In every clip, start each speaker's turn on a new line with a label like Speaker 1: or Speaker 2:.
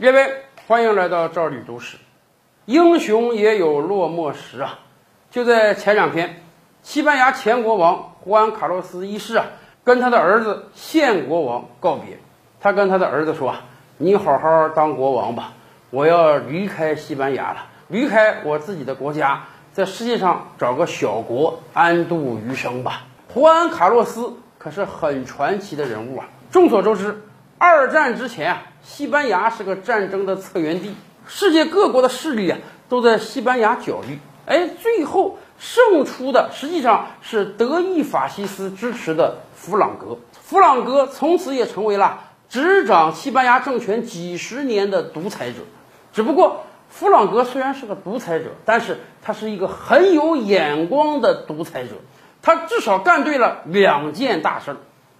Speaker 1: 列位，欢迎来到赵吕都史。英雄也有落寞时啊！就在前两天，西班牙前国王胡安·卡洛斯一世啊，跟他的儿子现国王告别。他跟他的儿子说：“你好好当国王吧，我要离开西班牙了，离开我自己的国家，在世界上找个小国安度余生吧。”胡安·卡洛斯可是很传奇的人物啊！众所周知，二战之前啊，西班牙是个战争的策源地，世界各国的势力啊都在西班牙角力。哎，最后胜出的实际上是德意法西斯支持的弗朗哥。弗朗哥从此也成为了执掌西班牙政权几十年的独裁者。只不过，弗朗哥虽然是个独裁者，但是他是一个很有眼光的独裁者。他至少干对了两件大事儿。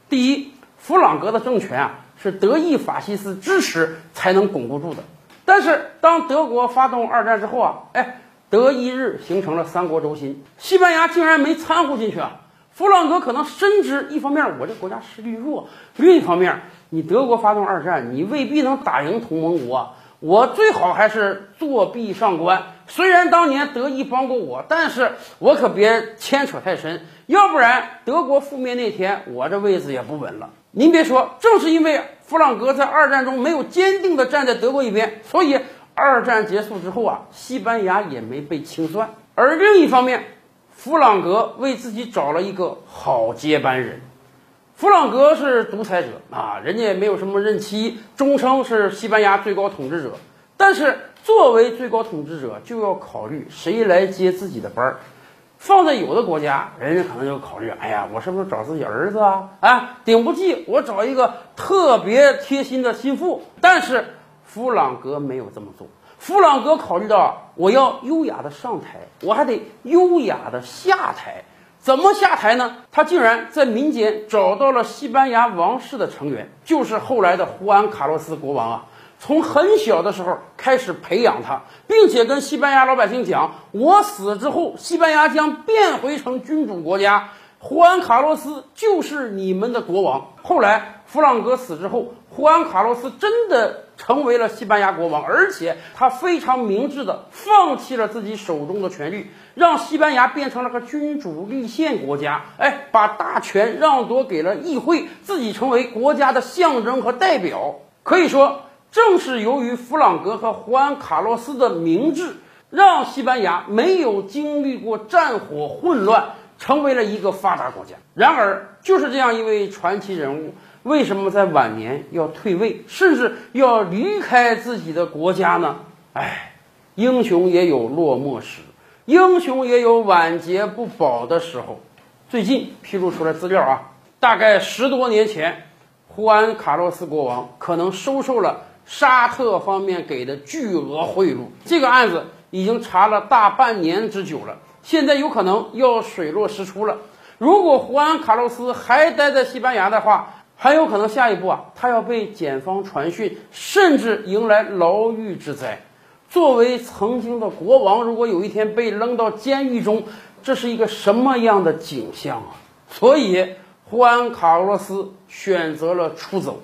Speaker 1: 第一，弗朗哥的政权啊是德意法西斯支持才能巩固住的。但是当德国发动二战之后啊，哎，德意日形成了三国轴心，西班牙竟然没掺和进去啊。弗朗哥可能深知，一方面我这国家实力弱，另一方面你德国发动二战，你未必能打赢同盟国。我最好还是作壁上观。虽然当年德意帮过我，但是我可别牵扯太深，要不然德国覆灭那天，我这位子也不稳了。您别说，正是因为弗朗哥在二战中没有坚定地站在德国一边，所以二战结束之后啊，西班牙也没被清算。而另一方面，弗朗哥为自己找了一个好接班人。弗朗哥是独裁者啊，人家也没有什么任期，终生是西班牙最高统治者。但是作为最高统治者，就要考虑谁来接自己的班儿。放在有的国家，人家可能就考虑：哎呀，我是不是找自己儿子啊？啊，顶不济我找一个特别贴心的心腹。但是弗朗哥没有这么做。弗朗哥考虑到，我要优雅的上台，我还得优雅的下台。怎么下台呢？他竟然在民间找到了西班牙王室的成员，就是后来的胡安·卡洛斯国王啊。从很小的时候开始培养他，并且跟西班牙老百姓讲：我死之后，西班牙将变回成君主国家，胡安·卡洛斯就是你们的国王。后来弗朗哥死之后，胡安·卡洛斯真的成为了西班牙国王，而且他非常明智的放弃了自己手中的权力。让西班牙变成了个君主立宪国家，哎，把大权让夺给了议会，自己成为国家的象征和代表。可以说，正是由于弗朗哥和胡安·卡洛斯的明智，让西班牙没有经历过战火混乱，成为了一个发达国家。然而，就是这样一位传奇人物，为什么在晚年要退位，甚至要离开自己的国家呢？哎，英雄也有落寞时。英雄也有晚节不保的时候。最近披露出来资料啊，大概十多年前，胡安·卡洛斯国王可能收受了沙特方面给的巨额贿赂。这个案子已经查了大半年之久了，现在有可能要水落石出了。如果胡安·卡洛斯还待在西班牙的话，很有可能下一步啊，他要被检方传讯，甚至迎来牢狱之灾。作为曾经的国王，如果有一天被扔到监狱中，这是一个什么样的景象啊？所以，胡安·卡洛斯选择了出走，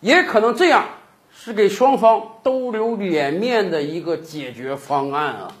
Speaker 1: 也可能这样是给双方都留脸面的一个解决方案啊。